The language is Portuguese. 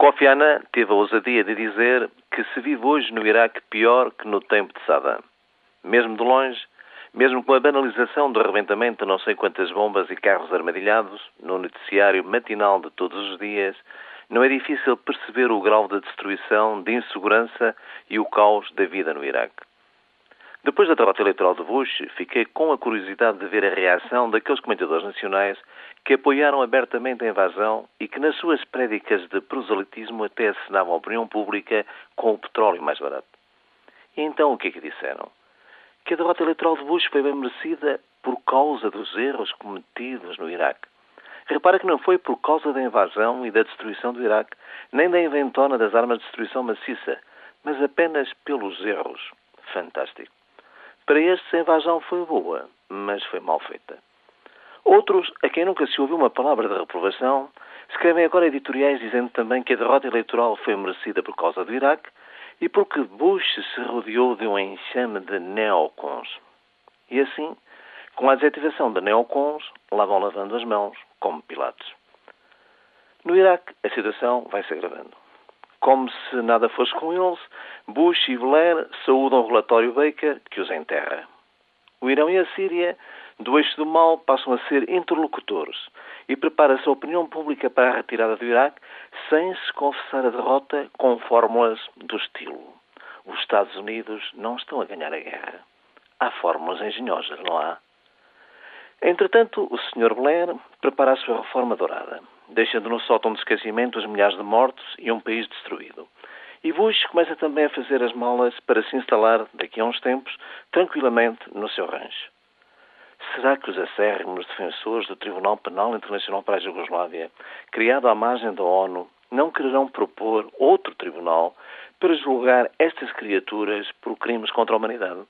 Kofi Annan teve a ousadia de dizer que se vive hoje no Iraque pior que no tempo de Saddam. Mesmo de longe, mesmo com a banalização do arrebentamento de não sei quantas bombas e carros armadilhados no noticiário matinal de todos os dias, não é difícil perceber o grau de destruição, de insegurança e o caos da vida no Iraque. Depois da derrota eleitoral de Bush, fiquei com a curiosidade de ver a reação daqueles comentadores nacionais que apoiaram abertamente a invasão e que, nas suas prédicas de proselitismo, até assinavam a opinião pública com o petróleo mais barato. E então o que é que disseram? Que a derrota eleitoral de Bush foi bem merecida por causa dos erros cometidos no Iraque. Repara que não foi por causa da invasão e da destruição do Iraque, nem da inventona das armas de destruição maciça, mas apenas pelos erros. Fantástico. Para estes, a invasão foi boa, mas foi mal feita. Outros, a quem nunca se ouviu uma palavra de reprovação, escrevem agora editoriais dizendo também que a derrota eleitoral foi merecida por causa do Iraque e porque Bush se rodeou de um enxame de neocons. E assim, com a desativação de neocons, lá vão lavando as mãos, como Pilatos. No Iraque, a situação vai se agravando. Como se nada fosse com eles, Bush e Blair saúdam o relatório Baker que os enterra. O Irão e a Síria, do eixo do mal, passam a ser interlocutores e prepara-se a opinião pública para a retirada do Iraque sem se confessar a derrota com fórmulas do estilo. Os Estados Unidos não estão a ganhar a guerra. Há fórmulas engenhosas, não há? Entretanto, o Sr. Blair prepara a sua reforma dourada deixando no sótão de esquecimento os milhares de mortos e um país destruído. E Bush começa também a fazer as malas para se instalar, daqui a uns tempos, tranquilamente no seu rancho. Será que os acérrimos defensores do Tribunal Penal Internacional para a Jugoslávia, criado à margem da ONU, não quererão propor outro tribunal para julgar estas criaturas por crimes contra a humanidade?